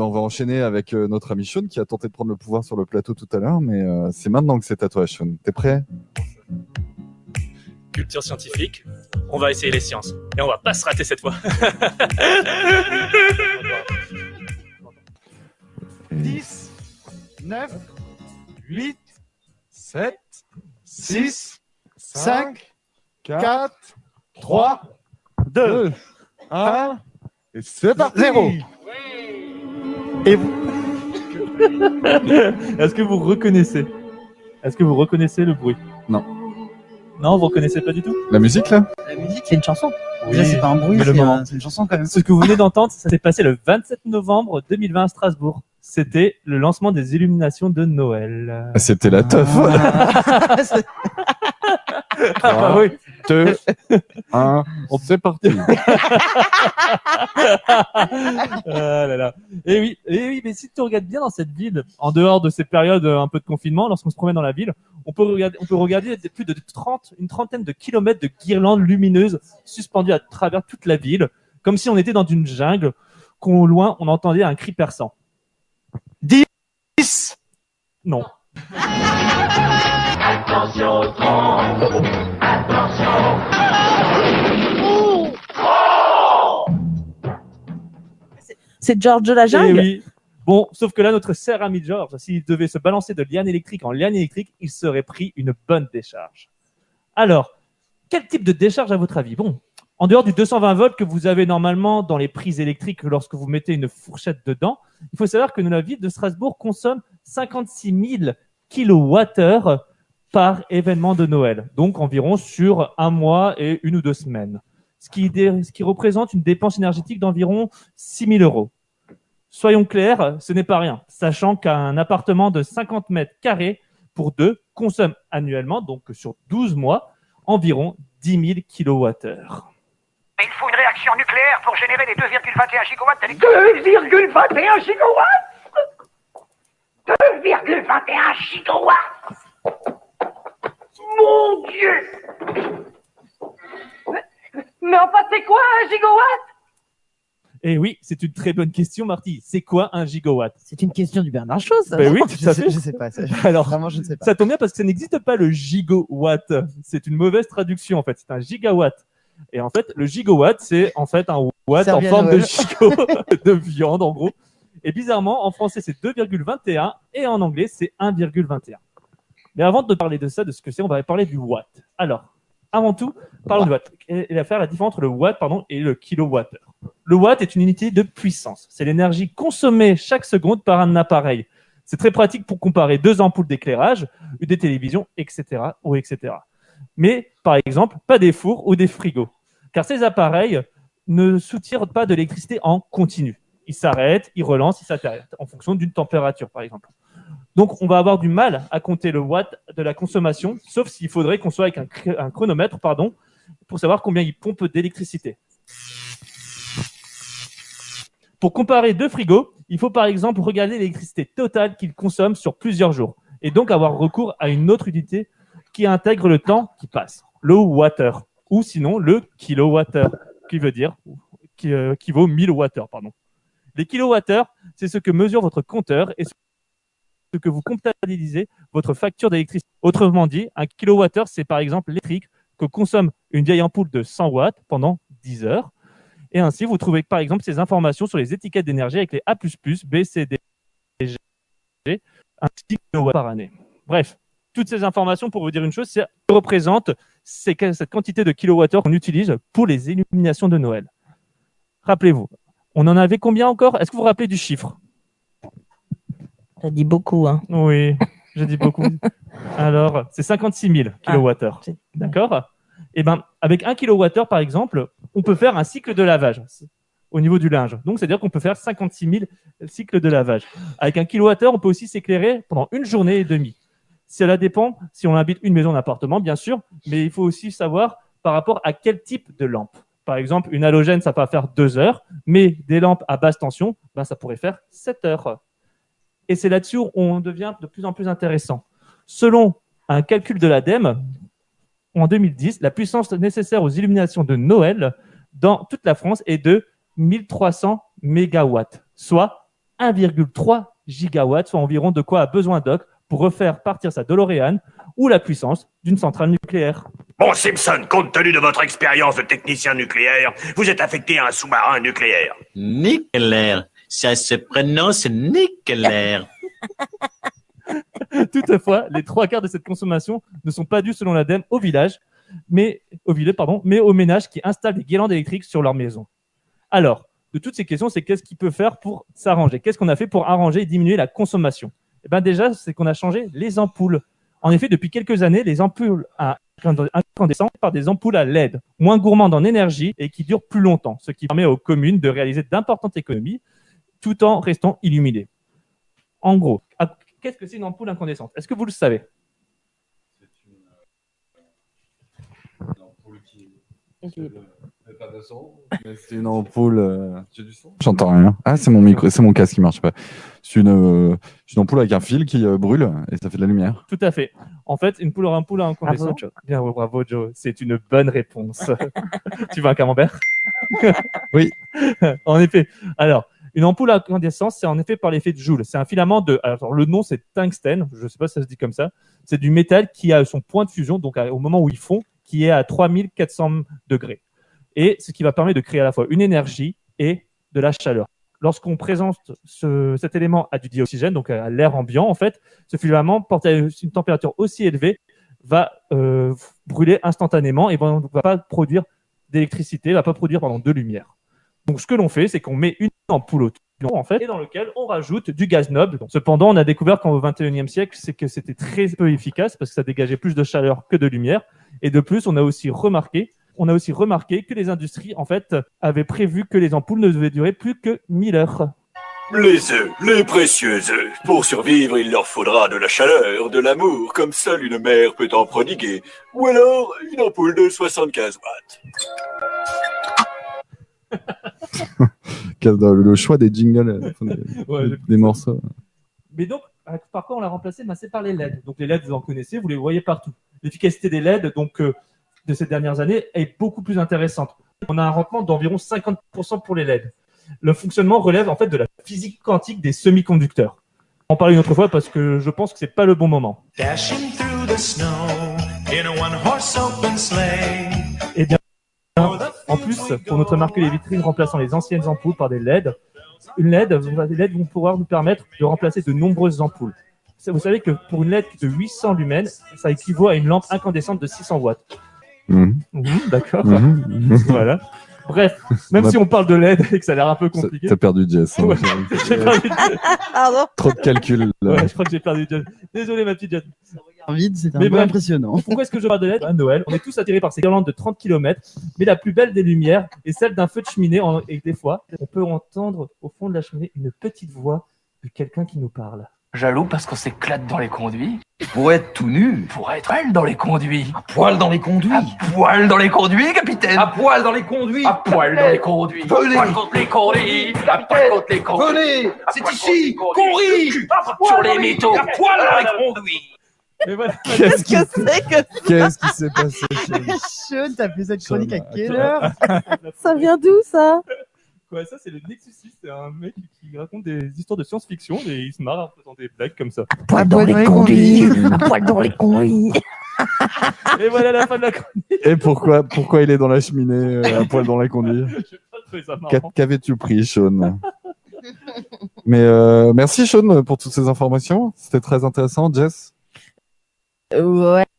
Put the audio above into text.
ben, on va enchaîner avec euh, notre ami Sean qui a tenté de prendre le pouvoir sur le plateau tout à l'heure, mais euh, c'est maintenant que c'est à toi, Sean. T'es prêt? Culture scientifique, on va essayer les sciences. Et on va pas se rater cette fois. 10, 9, 8, 7, 6, 5, 4, 3, 2, 1, et c'est parti Zéro. Et vous Est-ce que vous reconnaissez Est-ce que vous reconnaissez le bruit Non. Non, vous reconnaissez pas du tout La musique là La musique, c'est une chanson. Oui, Déjà, c'est pas un bruit, c'est moment. un- c'est une chanson quand même. Ce que vous venez d'entendre, ça s'est passé le 27 novembre 2020 à Strasbourg. C'était le lancement des illuminations de Noël. Ah, C'était la teuf. C'est- Ah bah oui. 2, 1, c'est parti. Ah là là. Et oui, et oui, mais si tu regardes bien dans cette ville, en dehors de ces périodes euh, un peu de confinement, lorsqu'on se promène dans la ville, on peut regarder, on peut regarder des- plus de 30, une trentaine de kilomètres de guirlandes lumineuses suspendues à travers toute la ville, comme si on était dans une jungle, qu'au loin on entendait un cri perçant. 10 Non. C'est George de la Eh jungle oui. Bon, sauf que là, notre cher ami George, s'il devait se balancer de liane électrique en liane électrique, il serait pris une bonne décharge. Alors, quel type de décharge à votre avis? Bon, en dehors du 220 volts que vous avez normalement dans les prises électriques lorsque vous mettez une fourchette dedans, il faut savoir que la ville de Strasbourg consomme 56 000 kWh par événement de Noël, donc environ sur un mois et une ou deux semaines, ce qui, dé- ce qui représente une dépense énergétique d'environ 6 000 euros. Soyons clairs, ce n'est pas rien, sachant qu'un appartement de 50 mètres carrés pour deux consomme annuellement, donc sur 12 mois, environ 10 000 kWh. Il faut une réaction nucléaire pour générer les 2,21 gigawatts d'électricité. 2,21 gigawatts? 2,21 gigawatts? Mon Dieu Mais enfin, c'est quoi un gigawatt? Et oui, c'est une très bonne question, Marty. C'est quoi un gigawatt? C'est une question du Bernard Chose. ça, Ben non oui, tout je à sais, fait. je sais pas. ça. Alors, Vraiment, je ne sais pas. Ça tombe bien parce que ça n'existe pas le gigawatt. C'est une mauvaise traduction en fait. C'est un gigawatt. Et en fait, le gigawatt, c'est en fait un watt en forme de gigot de viande en gros. Et bizarrement, en français, c'est 2,21 et en anglais, c'est 1,21. Mais avant de parler de ça, de ce que c'est, on va parler du watt. Alors, avant tout, parlons du watt. Et et faire la différence entre le watt et le kilowattheure. Le watt est une unité de puissance. C'est l'énergie consommée chaque seconde par un appareil. C'est très pratique pour comparer deux ampoules d'éclairage, des télévisions, etc. ou etc. Mais, par exemple, pas des fours ou des frigos. Car ces appareils ne soutirent pas de l'électricité en continu. Ils s'arrêtent, ils relancent, ils s'arrêtent en fonction d'une température, par exemple. Donc, on va avoir du mal à compter le watt de la consommation, sauf s'il faudrait qu'on soit avec un, chronomètre, pardon, pour savoir combien il pompe d'électricité. Pour comparer deux frigos, il faut par exemple regarder l'électricité totale qu'ils consomment sur plusieurs jours, et donc avoir recours à une autre unité qui intègre le temps qui passe, le water, ou sinon le kilowattheure, qui veut dire qui, euh, vaut 1000 wattheures, pardon. Les kilowattheures, c'est ce que mesure votre compteur et que vous comptabilisez votre facture d'électricité. Autrement dit, un kilowattheure, c'est par exemple l'électrique que consomme une vieille ampoule de 100 watts pendant 10 heures. Et ainsi, vous trouvez par exemple ces informations sur les étiquettes d'énergie avec les A++, B, C, D, G, ainsi que kilowatts par année. Bref, toutes ces informations pour vous dire une chose, c'est cette quantité de kilowattheures qu'on utilise pour les illuminations de Noël. Rappelez-vous, on en avait combien encore? Est-ce que vous vous rappelez du chiffre? T'as dit beaucoup, hein. Oui, j'ai dit beaucoup. Alors, c'est 56 000 kilowattheures. c'est- D'accord? Eh ben, avec un kilowattheure, par exemple, on peut faire un cycle de lavage au niveau du linge. Donc, c'est-à-dire qu'on peut faire 56 000 cycles de lavage. Avec un kilowattheure, on peut aussi s'éclairer pendant une journée et demie. Cela dépend si on habite une maison, un appartement, bien sûr, mais il faut aussi savoir par rapport à quel type de lampe. Par exemple, une halogène, ça va faire deux heures, mais des lampes à basse tension, ben, ça pourrait faire 7 heures. Et c'est là-dessus où on devient de plus en plus intéressant. Selon un calcul de l'ADEME, en 2010, la puissance nécessaire aux illuminations de Noël dans toute la France est de 1300 mégawatts, soit 1,3 gigawatts, soit environ de quoi a besoin Doc pour refaire partir sa DeLorean ou la puissance d'une centrale nucléaire. Bon, Simpson, compte tenu de votre expérience de technicien nucléaire, vous êtes affecté à un sous-marin nucléaire. Nucléaire. Ça se prononce nucléaire. Toutefois, les trois quarts de cette consommation ne sont pas dus selon l'ADEME au village, mais au village, mais aux ménages qui installent des guirlandes électriques sur leur maison. Alors, de toutes ces questions, c'est qu'est-ce qu'il peut faire pour s'arranger? Qu'est-ce qu'on a fait pour arranger et diminuer la consommation? Eh ben déjà, c'est qu'on a changé les ampoules. En effet, depuis quelques années, les ampoules à incandescents par des ampoules à LED, moins gourmandes en énergie et qui durent plus longtemps, ce qui permet aux communes de réaliser d'importantes économies tout en restant illuminées. En gros, qu'est-ce que c'est une ampoule incandescente? Est-ce que vous le savez? C'est une ampoule. euh, J'entends rien. Ah, c'est mon micro, c'est mon casque qui marche pas. C'est une, euh, une ampoule avec un fil qui euh, brûle et ça fait de la lumière. Tout à fait. En fait, une poule ampoule incandescente. Bravo. Bien, bravo Joe. C'est une bonne réponse. tu veux un camembert? Oui. en effet. Alors, une ampoule incandescente, c'est en effet par l'effet de Joule. C'est un filament de. Alors, le nom c'est tungstène. Je sais pas si ça se dit comme ça. C'est du métal qui a son point de fusion, donc à- au moment où il fond, qui est à 3400 degrés. Et ce qui va permettre de créer à la fois une énergie et de la chaleur. Lorsqu'on présente ce- cet élément à du dioxygène, donc à l'air ambiant, en fait, ce filament porté à une température aussi élevée va euh, brûler instantanément et va, va pas produire d'électricité, va pas produire pardon, de lumière. Donc ce que l'on fait, c'est qu'on met une ampoule au en fait, et dans lequel on rajoute du gaz noble. Cependant, on a découvert qu'au 21e siècle, que c'était très peu efficace parce que ça dégageait plus de chaleur que de lumière. Et de plus, on a aussi remarqué, on a aussi remarqué que les industries, en fait, avaient prévu que les ampoules ne devaient durer plus que 1000 heures. Les œufs, les précieux œufs. Pour survivre, il leur faudra de la chaleur, de l'amour, comme seule une mère peut en prodiguer. Ou alors, une ampoule de 75 watts. Quel- Le choix des jingles, euh, des, Ouais, j'ai des morceaux. Mais donc, euh, par quoi on l'a remplacé ben, C'est par les LED. Donc les LED, vous en connaissez, vous les voyez partout. L'efficacité des LED, donc euh, de ces dernières années, est beaucoup plus intéressante. On a un rendement d'environ 50% pour les LED. Le fonctionnement relève en fait de la physique quantique des semi-conducteurs. On en parler une autre fois parce que je pense que c'est pas le bon moment. Et bien, en plus, pour notre marquer les vitrines remplaçant les anciennes ampoules par des LED, une LED, les LED vont pouvoir nous permettre de remplacer de nombreuses ampoules. Vous savez que pour une LED de 800 lumens, ça équivaut à une lampe incandescente de 600 watts. Mhm. D'accord. Mhm, voilà. Bref, même si on parle de LED et que ça a l'air un peu compliqué. T'as perdu Jess. hein. Ouais, j'ai perdu Pardon? Trop de calculs. Ouais, je crois que j'ai perdu Jess. Désolé, ma petite Jess. Vide, c'est un Mais peu bref. impressionnant. Pourquoi est-ce que je parle de LED à Noël On est tous attirés par ces guirlandes de 30 km, mais la plus belle des lumières est celle d'un feu de cheminée. en- Et des fois, on peut entendre au fond de la cheminée une petite voix de quelqu'un qui nous parle. Jaloux parce qu'on s'éclate dans les conduits. Pour être tout nu. Pour être poil dans les conduits. À poil dans les conduits. À poil dans les conduits, capitaine. À poil dans les conduits. À poil dans les conduits. Venez. Poil contre les conduits. À poil contre les conduits. Venez. C'est ici qu'on rit. Sur les métaux. À poil dans les conduits. Mais voilà. Qu'est-ce que c'est que Qu'est-ce qui s'est passé Sean, t'as fait cette chronique à quelle heure ça vient d'où ça Quoi, ça, c'est le Nexus 6. C'est un mec qui raconte des histoires de science-fiction et il se marre en faisant des blagues comme ça. Poil dans les conduits. Poil dans les conduits. Et voilà la fin de la chronique. Et pourquoi, pourquoi il est dans la cheminée, euh, à poil dans la conduite ça. Qu'avais-tu pris, Sean Mais euh, merci, Sean, pour toutes ces informations. C'était très intéressant, Jess. Ouais.